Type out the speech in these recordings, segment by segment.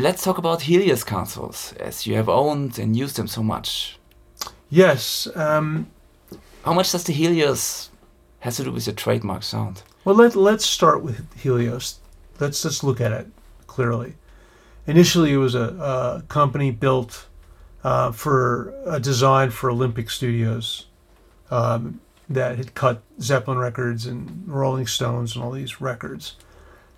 let's talk about Helios consoles, as you have owned and used them so much. Yes. Um, How much does the Helios has to do with your trademark sound? well, let let's start with Helios. Let's let's look at it clearly. Initially, it was a, a company built uh, for a design for Olympic Studios um, that had cut Zeppelin records and Rolling Stones and all these records.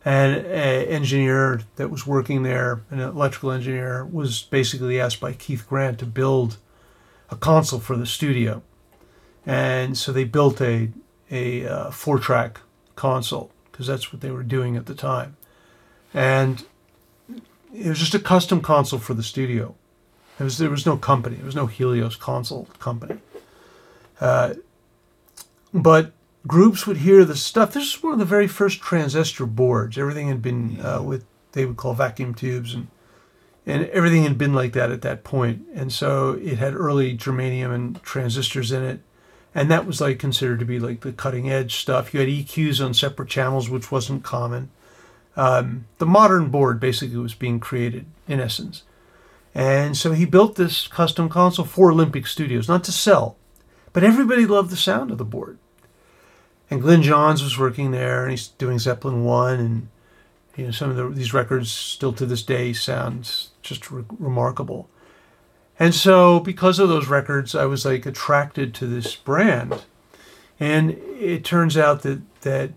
And an engineer that was working there, an electrical engineer, was basically asked by Keith Grant to build a console for the studio. And so they built a, a uh, four track console because that's what they were doing at the time. And it was just a custom console for the studio. There was, there was no company, there was no Helios console company. Uh, but groups would hear the stuff. This is one of the very first transistor boards. Everything had been uh, with they would call vacuum tubes, and and everything had been like that at that point. And so it had early germanium and transistors in it, and that was like considered to be like the cutting edge stuff. You had EQs on separate channels, which wasn't common. Um, the modern board basically was being created in essence. And so he built this custom console for Olympic Studios, not to sell, but everybody loved the sound of the board. And Glyn Johns was working there, and he's doing Zeppelin One, and you know some of the, these records still to this day sound just re- remarkable. And so, because of those records, I was like attracted to this brand, and it turns out that that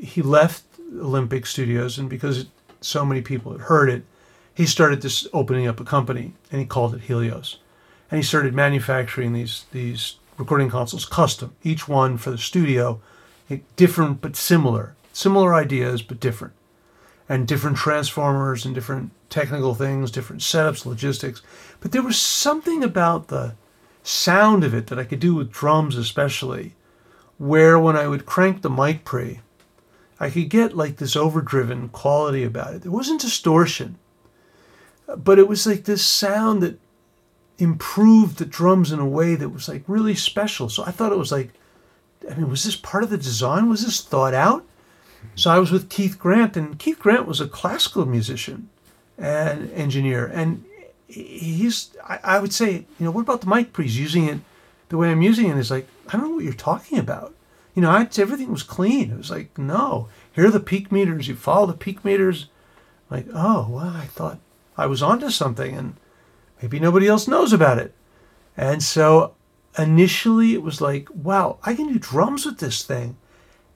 he left Olympic Studios, and because so many people had heard it, he started this opening up a company, and he called it Helios, and he started manufacturing these these recording consoles custom, each one for the studio, different but similar, similar ideas but different, and different transformers and different technical things, different setups, logistics. But there was something about the sound of it that I could do with drums, especially, where when I would crank the mic pre, I could get like this overdriven quality about it. There wasn't distortion, but it was like this sound that improved the drums in a way that was like really special. So I thought it was like, I mean, was this part of the design? Was this thought out? So I was with Keith Grant, and Keith Grant was a classical musician and engineer, and he's I, would say, you know, what about the mic pre's using it the way I'm using it is like I don't know what you're talking about. You know, I, everything was clean. It was like no, here are the peak meters. You follow the peak meters. Like oh well, I thought I was onto something, and maybe nobody else knows about it. And so initially it was like, wow, I can do drums with this thing.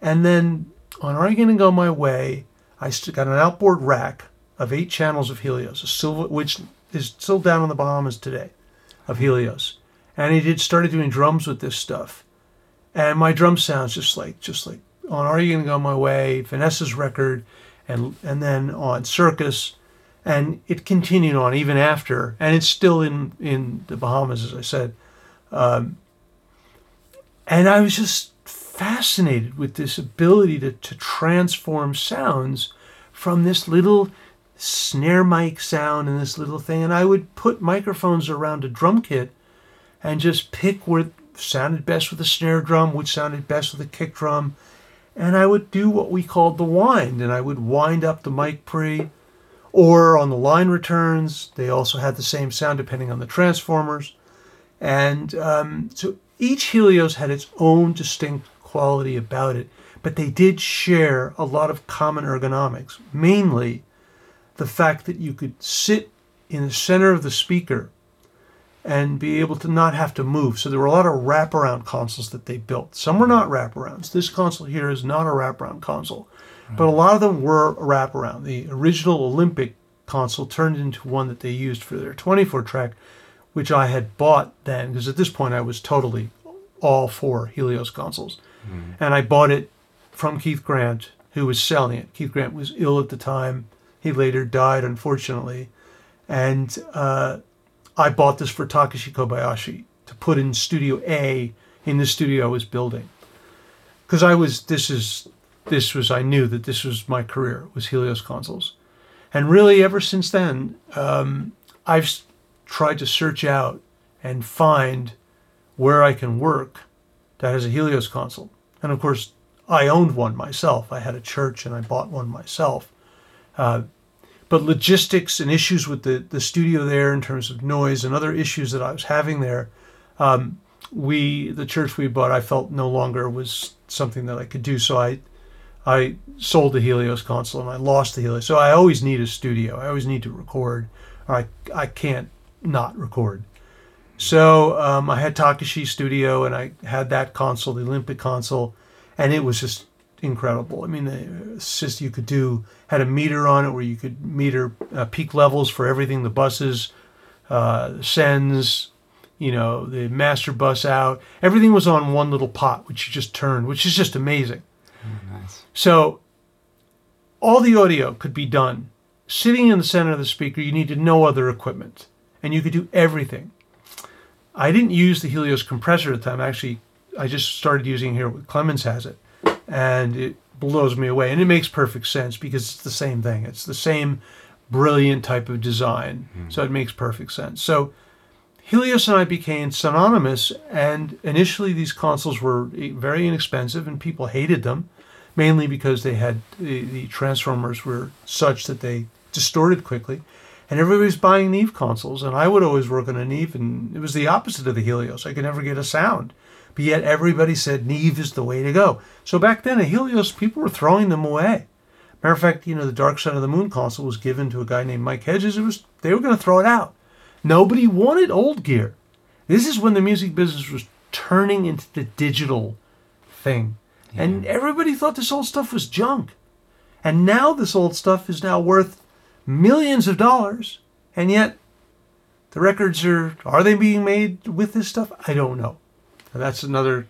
And then on Are You Gonna Go My Way, I got an outboard rack of eight channels of Helios, a silver, which is still down in the Bahamas today, of Helios. And he did started doing drums with this stuff. And my drum sounds just like just like on Are You Gonna Go My Way, Vanessa's record, and and then on Circus, and it continued on even after, and it's still in in the Bahamas, as I said. Um, and I was just fascinated with this ability to, to transform sounds from this little snare mic sound and this little thing. And I would put microphones around a drum kit and just pick what sounded best with a snare drum, which sounded best with a kick drum. And I would do what we called the wind, and I would wind up the mic pre. Or on the line returns, they also had the same sound depending on the transformers. And um, so each Helios had its own distinct quality about it, but they did share a lot of common ergonomics, mainly the fact that you could sit in the center of the speaker and be able to not have to move. So there were a lot of wraparound consoles that they built. Some were not wraparounds. This console here is not a wraparound console, but a lot of them were wraparound. The original Olympic console turned into one that they used for their 24 track, which I had bought then, because at this point I was totally all for Helios consoles. Mm. And I bought it from Keith Grant, who was selling it. Keith Grant was ill at the time. He later died, unfortunately. And uh, I bought this for Takashi Kobayashi to put in Studio A in the studio I was building. Because I was, this is, this was, I knew that this was my career, was Helios consoles. And really, ever since then, um, I've tried to search out and find where I can work that has a Helios console. And of course, I owned one myself. I had a church and I bought one myself. Uh, but logistics and issues with the, the studio there in terms of noise and other issues that I was having there, um, we the church we bought I felt no longer was something that I could do. So I I sold the Helios console and I lost the Helios. So I always need a studio. I always need to record, I I can't not record. So um, I had Takashi Studio and I had that console, the Olympic console, and it was just incredible. I mean, it's just you could do had a meter on it where you could meter uh, peak levels for everything the buses, uh, sends, you know, the master bus out. Everything was on one little pot, which you just turned, which is just amazing. Oh, nice. So all the audio could be done sitting in the center of the speaker. You needed no other equipment, and you could do everything. I didn't use the Helios compressor at the time. Actually, I just started using here. Clemens has it, and it blows me away. And it makes perfect sense because it's the same thing. It's the same brilliant type of design, hmm. so it makes perfect sense. So Helios and I became synonymous, and initially these consoles were very inexpensive, and people hated them, mainly because they had the, the transformers were such that they distorted quickly, and everybody was buying Neve consoles, and I would always work on a Neve, and it was the opposite of the Helios. I could never get a sound, but yet everybody said Neve is the way to go. So back then, a Helios, people were throwing them away. Matter of fact, you know, the Dark Side of the Moon console was given to a guy named Mike Hedges. It was they were going to throw it out. Nobody wanted old gear. This is when the music business was turning into the digital thing. And everybody thought this old stuff was junk. And now this old stuff is now worth millions of dollars. And yet the records are are they being made with this stuff? I don't know. And that's another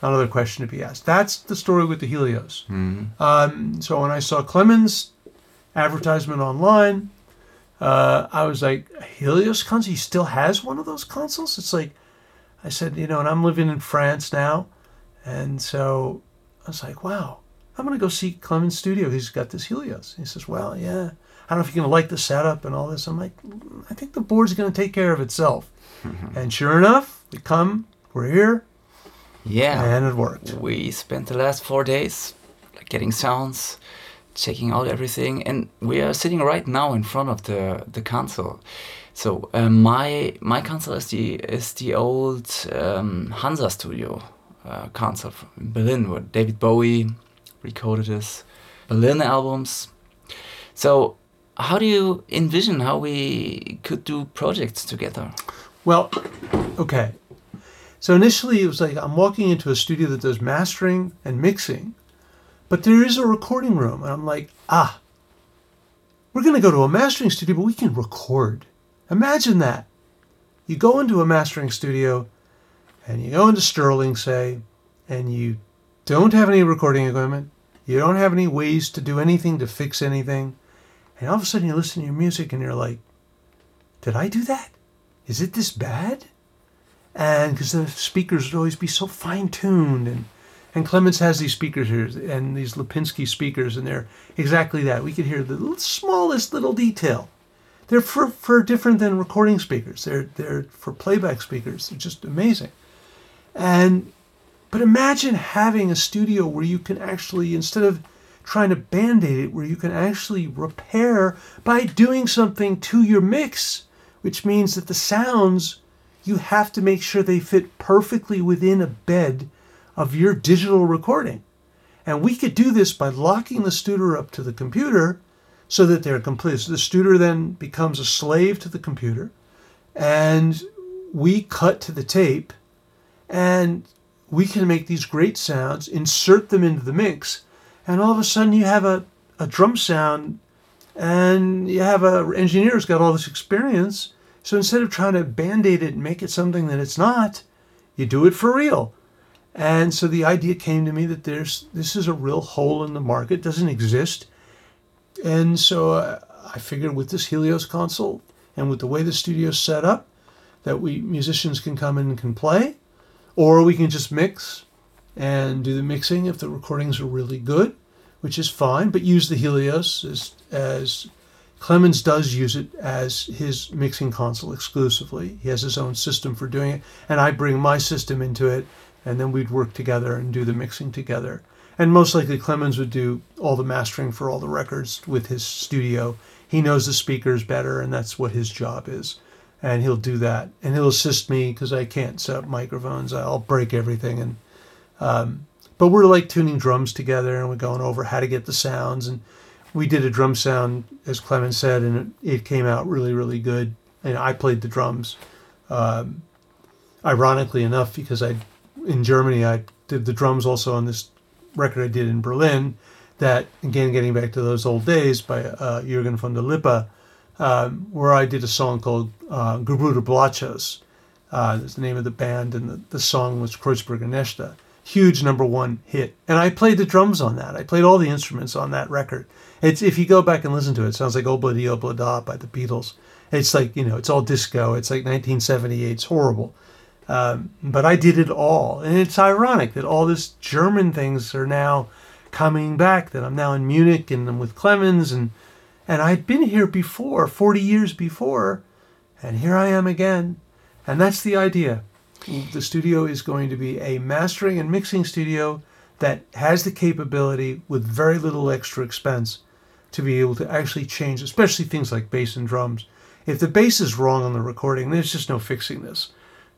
another question to be asked. That's the story with the Helios. Um, so when I saw Clemens advertisement online, uh, I was like, Helios console? He still has one of those consoles? It's like, I said, you know, and I'm living in France now. And so I was like, wow, I'm going to go see Clemens Studio. He's got this Helios. He says, well, yeah. I don't know if you're going to like the setup and all this. I'm like, "Mm, I think the board's going to take care of itself. and sure enough, we come, we're here, Yeah. and it worked. We spent the last four days like, getting sounds, checking out everything, and we are sitting right now in front of the the console. So uh, my my console is the is the old um, Hansa Studio uh, console from Berlin, where David Bowie recorded his Berlin albums. So how do you envision how we could do projects together? Well, okay. So initially, it was like I'm walking into a studio that does mastering and mixing, but there is a recording room. And I'm like, ah, we're going to go to a mastering studio, but we can record. Imagine that. You go into a mastering studio and you go into Sterling, say, and you don't have any recording equipment, you don't have any ways to do anything to fix anything, and all of a sudden you listen to your music and you're like, did I do that? Is it this bad? And because the speakers would always be so fine tuned, and and Clemens has these speakers here and these Lipinski speakers, and they're exactly that. We could hear the smallest little detail. They're for, for different than recording speakers. They're they're for playback speakers. They're just amazing. And but imagine having a studio where you can actually instead of trying to band-aid it, where you can actually repair by doing something to your mix, which means that the sounds you have to make sure they fit perfectly within a bed of your digital recording. And we could do this by locking the studer up to the computer so that they're complete. So the studer then becomes a slave to the computer, and we cut to the tape, and we can make these great sounds, insert them into the mix, and all of a sudden you have a, a drum sound, and you have a engineer who's got all this experience. So instead of trying to band-aid it and make it something that it's not, you do it for real. And so the idea came to me that there's this is a real hole in the market, doesn't exist. And so uh, I figured with this Helios console and with the way the studio's set up, that we musicians can come in and can play, or we can just mix and do the mixing if the recordings are really good, which is fine. But use the Helios as as Clemens does use it as his mixing console exclusively. He has his own system for doing it, and I bring my system into it, and then we'd work together and do the mixing together. And most likely Clemens would do all the mastering for all the records with his studio. he knows the speakers better, and that's what his job is. And he'll do that, and he'll assist me because I can't set up microphones. I'll break everything, and um, but we're like tuning drums together, and we're going over how to get the sounds. And we did a drum sound, as Clemens said, and it, it came out really, really good. And I played the drums. Um, ironically enough, because I in Germany I did the drums also on this record I did in Berlin. That again, getting back to those old days by uh, Jürgen von der Lippe, um, where I did a song called uh, Gebrüder Blattschuss. Uh, that's the name of the band, and the, the song was Kreuzberger Nächte. Huge number one hit, and I played the drums on that. I played all the instruments on that record. It's if you go back and listen to it, it sounds like Obla Di Obla Da by the Beatles. It's like you know, it's all disco. It's like 1978. It's horrible. Um, but I did it all, and it's ironic that all these German things are now coming back. That I'm now in Munich and I'm with Clemens, and and I'd been here before, 40 years before, and here I am again. And that's the idea. The studio is going to be a mastering and mixing studio that has the capability with very little extra expense to be able to actually change, especially things like bass and drums. If the bass is wrong on the recording, there's just no fixing this.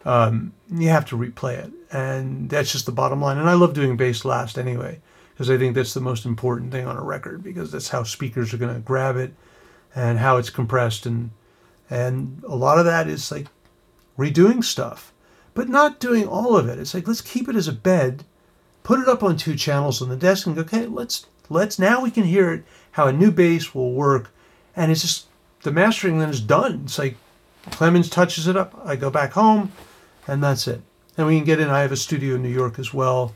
Um, you have to replay it, and that's just the bottom line. And I love doing bass last anyway, because I think that's the most important thing on a record, because that's how speakers are going to grab it, and how it's compressed, and and a lot of that is like redoing stuff, but not doing all of it. It's like let's keep it as a bed, put it up on two channels on the desk, and go, okay, let's let's now we can hear it how a new bass will work, and it's just the mastering then is done. It's like Clemens touches it up, I go back home and that's it. And we can get in. I have a studio in New York as well,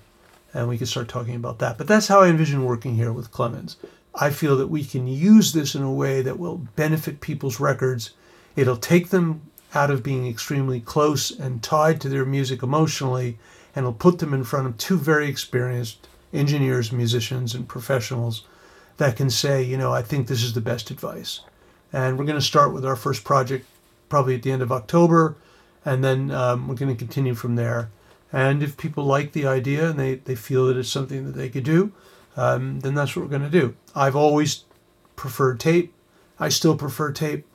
and we can start talking about that. But that's how I envision working here with Clemens. I feel that we can use this in a way that will benefit people's records. It'll take them out of being extremely close and tied to their music emotionally, and it'll put them in front of two very experienced engineers, musicians, and professionals that can say, you know, I think this is the best advice. And we're going to start with our first project probably at the end of October and then um, we're going to continue from there. And if people like the idea and they, they feel that it's something that they could do, um, then that's what we're going to do. I've always preferred tape. I still prefer tape.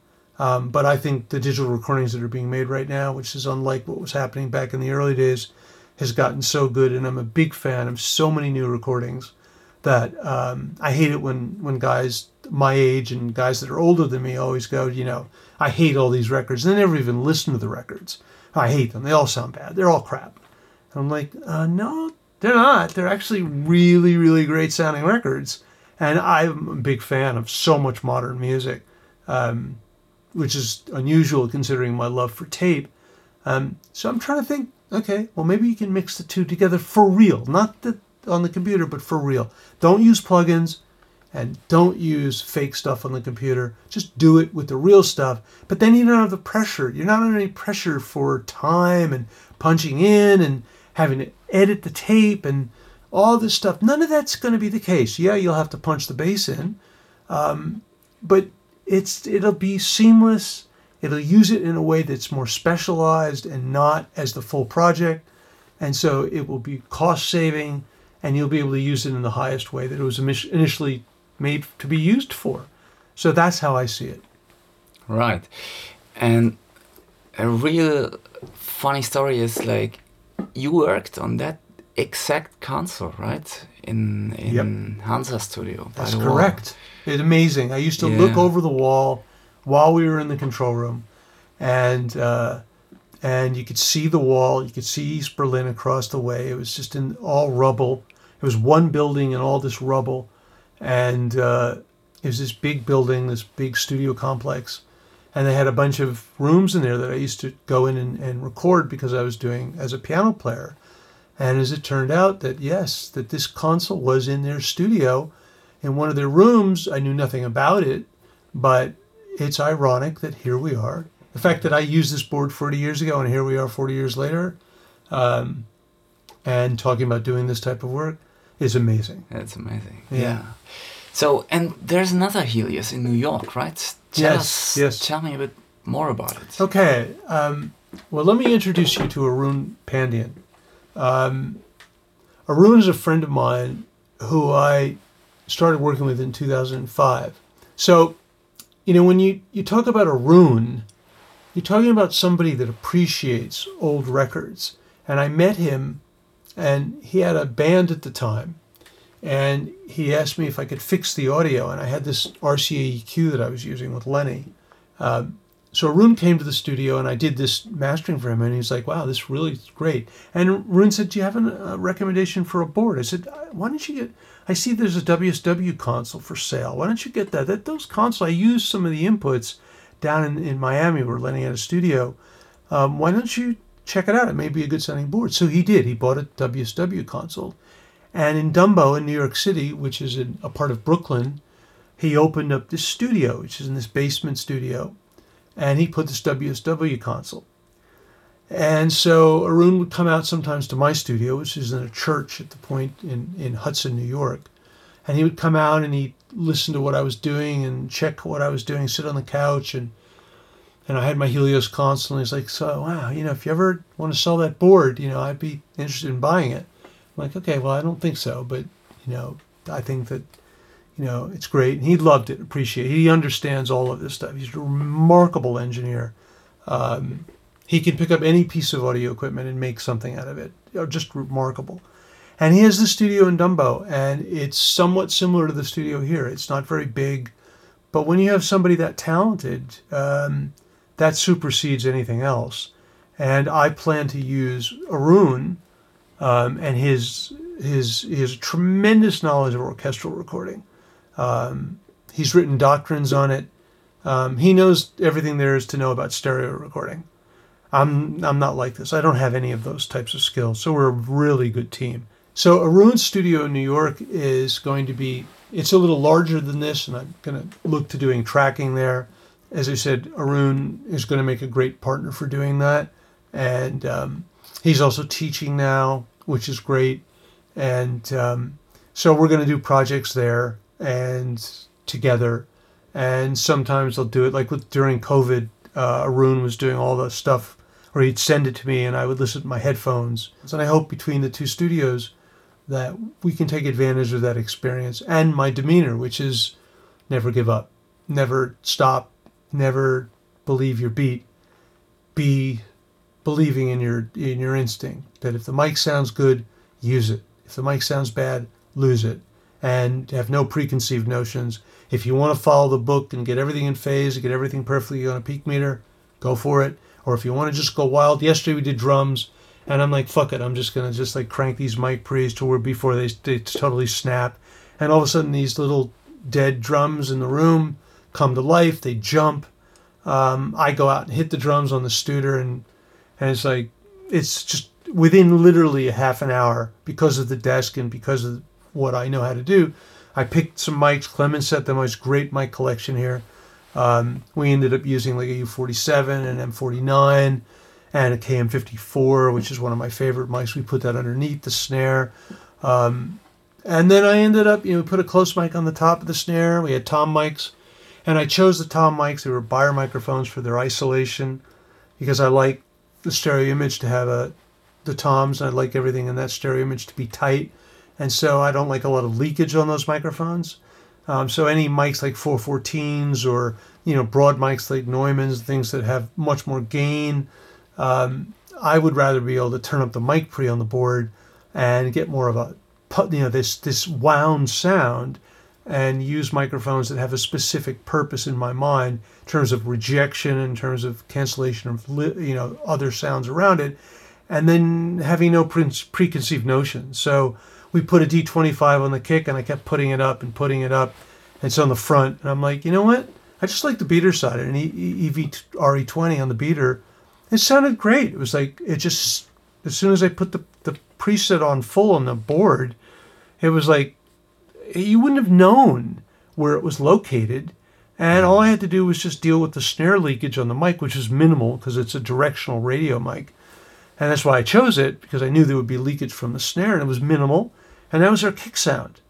Um, but I think the digital recordings that are being made right now, which is unlike what was happening back in the early days, has gotten so good. And I'm a big fan of so many new recordings that um, I hate it when, when guys my age and guys that are older than me always go, you know, I hate all these records. They never even listen to the records. I hate them. They all sound bad. They're all crap. And I'm like, uh, no, they're not. They're actually really, really great sounding records. And I'm a big fan of so much modern music, um, which is unusual considering my love for tape. Um, so I'm trying to think, okay, well, maybe you can mix the two together for real, not the, on the computer, but for real. Don't use plugins and don't use fake stuff on the computer. Just do it with the real stuff. But then you don't have the pressure. You're not under any pressure for time and punching in and having to edit the tape and all this stuff. None of that's going to be the case. Yeah, you'll have to punch the bass in, um, but it's it'll be seamless. It'll use it in a way that's more specialized and not as the full project, and so it will be cost saving, and you'll be able to use it in the highest way that it was initially made to be used for. So that's how I see it. Right. And a real funny story is like you worked on that exact console, right? In in yep. Hansa Studio. That's correct. Wall. It's amazing. I used to yeah. look over the wall while we were in the control room, and uh, and you could see the wall. You could see East Berlin across the way. It was just in all rubble. It was one building and all this rubble and uh, it was this big building, this big studio complex, and they had a bunch of rooms in there that I used to go in and, and record because I was doing as a piano player. And as it turned out, that yes, that this console was in their studio, in one of their rooms. I knew nothing about it, but it's ironic that here we are. The fact that I used this board 40 years ago and here we are 40 years later, um, and talking about doing this type of work is amazing. It's amazing. Yeah. yeah. So, and there's another Helios in New York, right? Tell yes. Us, yes. Tell me a bit more about it. Okay. Um, well, let me introduce you to Arun Pandian. Um, Arun is a friend of mine who I started working with in 2005. So, you know, when you, you talk about Arun, you're talking about somebody that appreciates old records. And I met him, and he had a band at the time. And he asked me if I could fix the audio, and I had this RCA EQ that I was using with Lenny. Um, so Arun came to the studio, and I did this mastering for him, and he's like, "Wow, this really is great." And Arun said, "Do you have a recommendation for a board?" I said, "Why don't you get?" I see there's a WSW console for sale. Why don't you get that? That those consoles, I used some of the inputs down in, in Miami. We're Lenny out a studio. Um, why don't you check it out? It may be a good sounding board. So he did. He bought a WSW console. And in Dumbo in New York City, which is in a part of Brooklyn, he opened up this studio, which is in this basement studio, and he put this WSW console. And so Arun would come out sometimes to my studio, which is in a church at the point in, in Hudson, New York. And he would come out and he'd listen to what I was doing and check what I was doing, sit on the couch and and I had my Helios console and he's like, So wow, you know, if you ever want to sell that board, you know, I'd be interested in buying it. I'm like, okay, well I don't think so, but you know, I think that you know, it's great. And he loved it, appreciate it. He understands all of this stuff. He's a remarkable engineer. Um, he can pick up any piece of audio equipment and make something out of it. Just remarkable. And he has the studio in Dumbo, and it's somewhat similar to the studio here. It's not very big, but when you have somebody that talented, um, that supersedes anything else. And I plan to use Arun um, and his his his tremendous knowledge of orchestral recording. Um, he's written doctrines on it. Um, he knows everything there is to know about stereo recording. I'm I'm not like this. I don't have any of those types of skills. So we're a really good team. So Arun Studio in New York is going to be it's a little larger than this, and I'm going to look to doing tracking there. As I said, Arun is going to make a great partner for doing that, and um, he's also teaching now, which is great. And um, so we're going to do projects there and together, and sometimes they'll do it like with during COVID. Uh, Arun was doing all the stuff or he'd send it to me and I would listen to my headphones. And I hope between the two studios that we can take advantage of that experience and my demeanor, which is never give up, never stop, never believe your beat, be believing in your in your instinct that if the mic sounds good, use it. If the mic sounds bad, lose it. And have no preconceived notions. If you want to follow the book and get everything in phase, get everything perfectly on a peak meter, go for it or if you want to just go wild. Yesterday we did drums, and I'm like, fuck it, I'm just gonna just like crank these mic pre's to where before they they totally snap, and all of a sudden these little dead drums in the room come to life. They jump. Um, I go out and hit the drums on the Studer, and and it's like it's just within literally a half an hour because of the desk and because of what I know how to do. I picked some mics. Clemens set them. It's great mic collection here. Um, we ended up using like a U47 and M49 and a KM54, which is one of my favorite mics. We put that underneath the snare. Um, and then I ended up, you know, put a close mic on the top of the snare. We had tom mics, and I chose the tom mics. They were Beyer microphones for their isolation because I like the stereo image to have a the toms. and I like everything in that stereo image to be tight, and so I don't like a lot of leakage on those microphones. Um, so any mics like 414s or you know broad mics like Neumann's, things that have much more gain, um, I would rather be able to turn up the mic pre on the board and get more of a you know this this wound sound and use microphones that have a specific purpose in my mind in terms of rejection in terms of cancellation of you know other sounds around it and then having no pre- preconceived notions so we put a D25 on the kick and I kept putting it up and putting it up. And it's on the front. And I'm like, you know what? I just like the beater side. An EV RE20 on the beater. It sounded great. It was like, it just, as soon as I put the, the preset on full on the board, it was like, eh, you wouldn't have known where it was located. And all I had to do was just deal with the snare leakage on the mic, which is minimal because it's a directional radio mic. And that's why I chose it because I knew there would be leakage from the snare and it was minimal and that was our kick sound.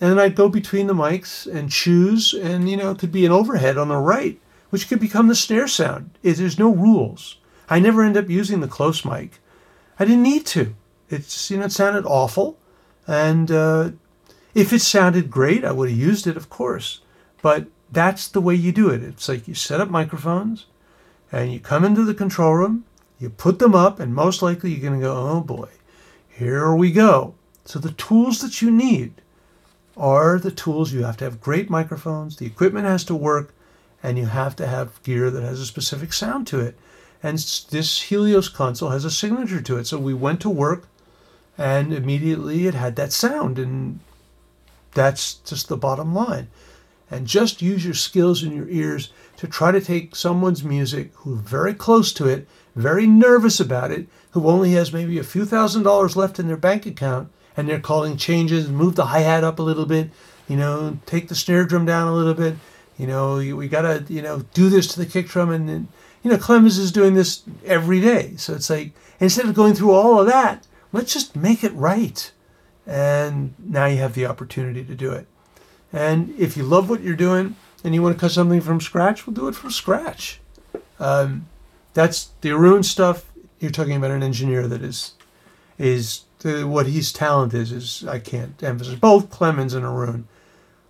And then I'd go between the mics and choose, and you know, it could be an overhead on the right, which could become the snare sound. It, there's no rules. I never end up using the close mic. I didn't need to. It's you know, it sounded awful, and uh, if it sounded great, I would have used it, of course. But that's the way you do it. It's like you set up microphones and you come into the control room, you put them up, and most likely you're going to go, oh boy, here we go. So the tools that you need are the tools you have to have great microphones, the equipment has to work, and you have to have gear that has a specific sound to it. And this Helios console has a signature to it. So we went to work and immediately it had that sound. And that's just the bottom line. And just use your skills and your ears to try to take someone's music who's very close to it, very nervous about it, who only has maybe a few thousand dollars left in their bank account, and they're calling changes, move the hi hat up a little bit, you know, take the snare drum down a little bit, you know, we gotta, you know, do this to the kick drum, and, you know, Clemens is doing this every day. So it's like instead of going through all of that, let's just make it right. And now you have the opportunity to do it. And if you love what you're doing and you want to cut something from scratch, we'll do it from scratch. Um, that's the Arun stuff. You're talking about an engineer that is is the, what his talent is is I can't emphasize. Both Clemens and Arun,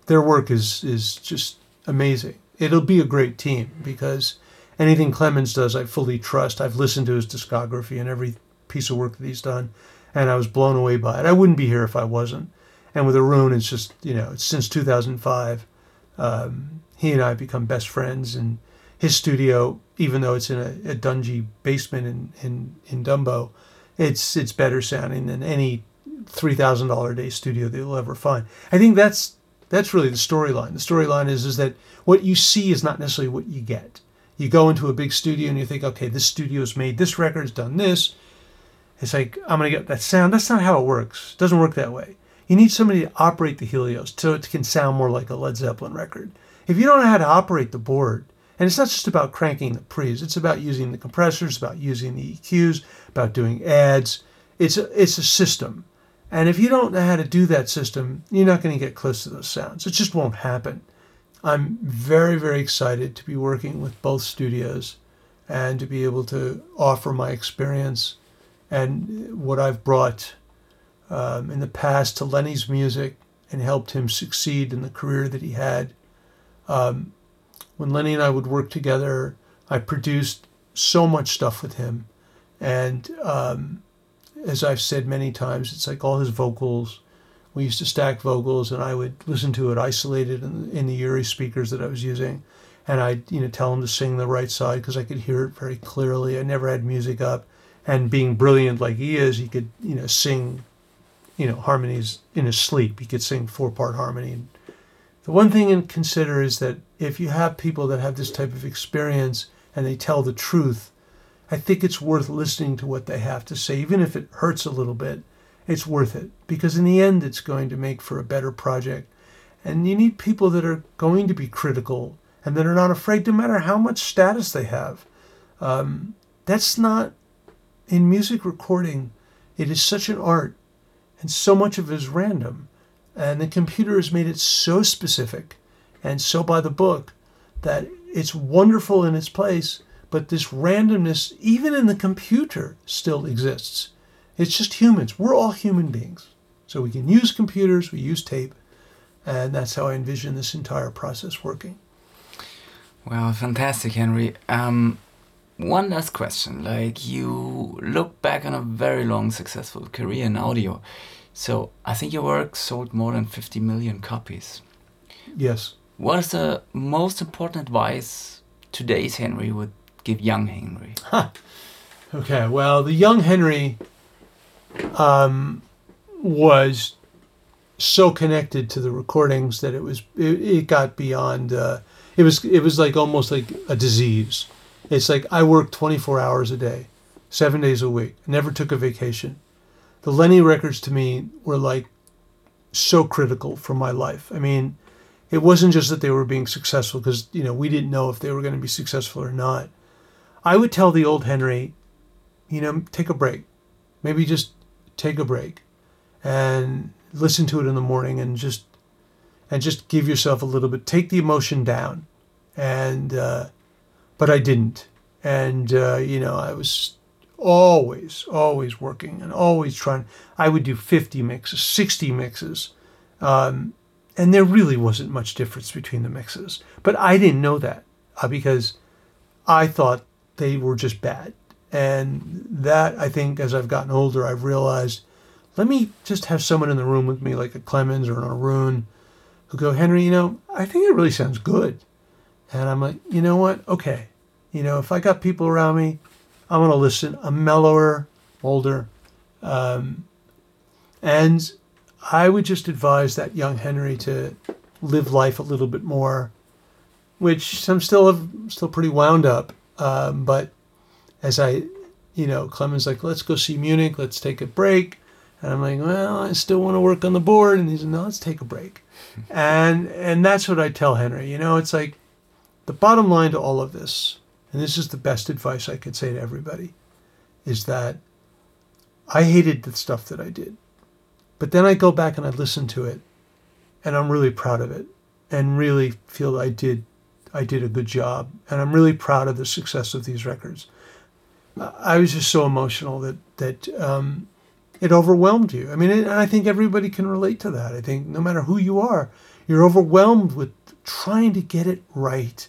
their work is is just amazing. It'll be a great team because anything Clemens does, I fully trust. I've listened to his discography and every piece of work that he's done, and I was blown away by it. I wouldn't be here if I wasn't. And with Arun, it's just you know, since 2005, um, he and I have become best friends. And his studio, even though it's in a, a dungy basement in, in in Dumbo, it's it's better sounding than any three thousand dollar day studio that you'll ever find. I think that's that's really the storyline. The storyline is is that what you see is not necessarily what you get. You go into a big studio and you think, okay, this studio's made this record's done this. It's like I'm gonna get that sound. That's not how it works. It doesn't work that way. You need somebody to operate the Helios so it can sound more like a Led Zeppelin record. If you don't know how to operate the board, and it's not just about cranking the pre's, it's about using the compressors, about using the EQs, about doing ads. It's a, it's a system. And if you don't know how to do that system, you're not going to get close to those sounds. It just won't happen. I'm very, very excited to be working with both studios and to be able to offer my experience and what I've brought um, in the past to Lenny's music and helped him succeed in the career that he had. Um, when Lenny and I would work together, I produced so much stuff with him. And um, as I've said many times, it's like all his vocals. We used to stack vocals, and I would listen to it isolated in, in the UREI speakers that I was using, and I'd you know tell him to sing the right side because I could hear it very clearly. I never had music up, and being brilliant like he is, he could you know sing, you know harmonies in his sleep. He could sing four part harmony. The one thing to consider is that if you have people that have this type of experience and they tell the truth, I think it's worth listening to what they have to say, even if it hurts a little bit. It's worth it because in the end, it's going to make for a better project. And you need people that are going to be critical and that are not afraid, no matter how much status they have. Um, that's not in music recording. It is such an art, and so much of it is random. And the computer has made it so specific and so by the book that it's wonderful in its place but this randomness, even in the computer, still exists. It's just humans. We're all human beings. So we can use computers, we use tape, and that's how I envision this entire process working. Well, fantastic, Henry. Um, one last question. Like, you look back on a very long, successful career in audio. So I think your work sold more than 50 million copies. Yes. What is the most important advice today's Henry would give young Henry? Huh. Okay, well, the young Henry um, was so connected to the recordings that it was it, it got beyond. Uh, it was it was like almost like a disease. It's like I worked 24 hours a day, seven days a week. never took a vacation. The Lenny records to me were like so critical for my life. I mean, it wasn't just that they were being successful because you know we didn't know if they were going to be successful or not. I would tell the old Henry, you know, take a break. Maybe just take a break and listen to it in the morning and just and just give yourself a little bit take the emotion down and uh, but i didn't and uh, you know i was always always working and always trying i would do 50 mixes 60 mixes um, and there really wasn't much difference between the mixes. But I didn't know that uh, because I thought they were just bad. And that, I think, as I've gotten older, I've realized let me just have someone in the room with me, like a Clemens or an Arun, who go, Henry, you know, I think it really sounds good. And I'm like, you know what? Okay. You know, if I got people around me, I'm going to listen. I'm mellower, older. Um, and I would just advise that young Henry to live life a little bit more, which I'm still still pretty wound up. Um, but as I, you know, Clemens like, let's go see Munich, let's take a break. And I'm like, well, I still want to work on the board. And he's like, no, let's take a break. and and that's what I tell Henry. You know, it's like the bottom line to all of this, and this is the best advice I could say to everybody, is that I hated the stuff that I did. But then I go back and I listen to it, and I'm really proud of it, and really feel I did I did a good job, and I'm really proud of the success of these records. I was just so emotional that that um, it overwhelmed you. I mean, and I think everybody can relate to that. I think no matter who you are, you're overwhelmed with trying to get it right.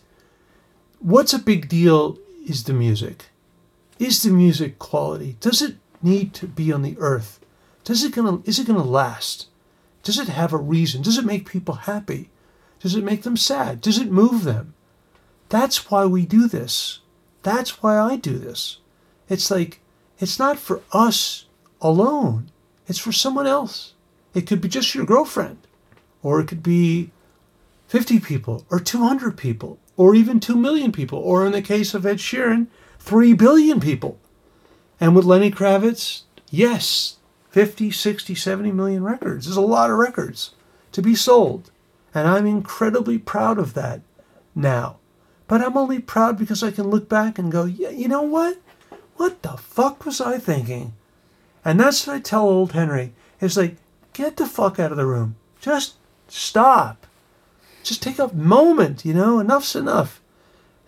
What's a big deal is the music. Is the music quality? Does it need to be on the earth? Does it gonna is it gonna last? Does it have a reason? Does it make people happy? Does it make them sad? Does it move them? That's why we do this. That's why I do this. It's like it's not for us alone. It's for someone else. It could be just your girlfriend, or it could be 50 people, or 200 people, or even 2 million people, or in the case of Ed Sheeran, 3 billion people. And with Lenny Kravitz, yes, 50, 60, 70 million records. There's a lot of records to be sold. And I'm incredibly proud of that now. But I'm only proud because I can look back and go, yeah, you know what? What the fuck was I thinking? And that's what I tell old Henry. It's like, get the fuck out of the room. Just stop. Just take a moment, you know, enough's enough.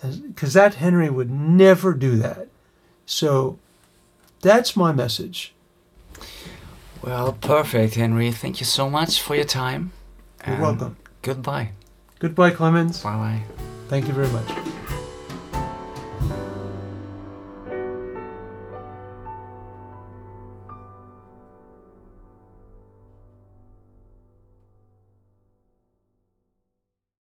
Because that Henry would never do that. So that's my message. Well, perfect, Henry. Thank you so much for your time. You're welcome. Goodbye. Goodbye, Clemens. Bye bye. Thank you very much.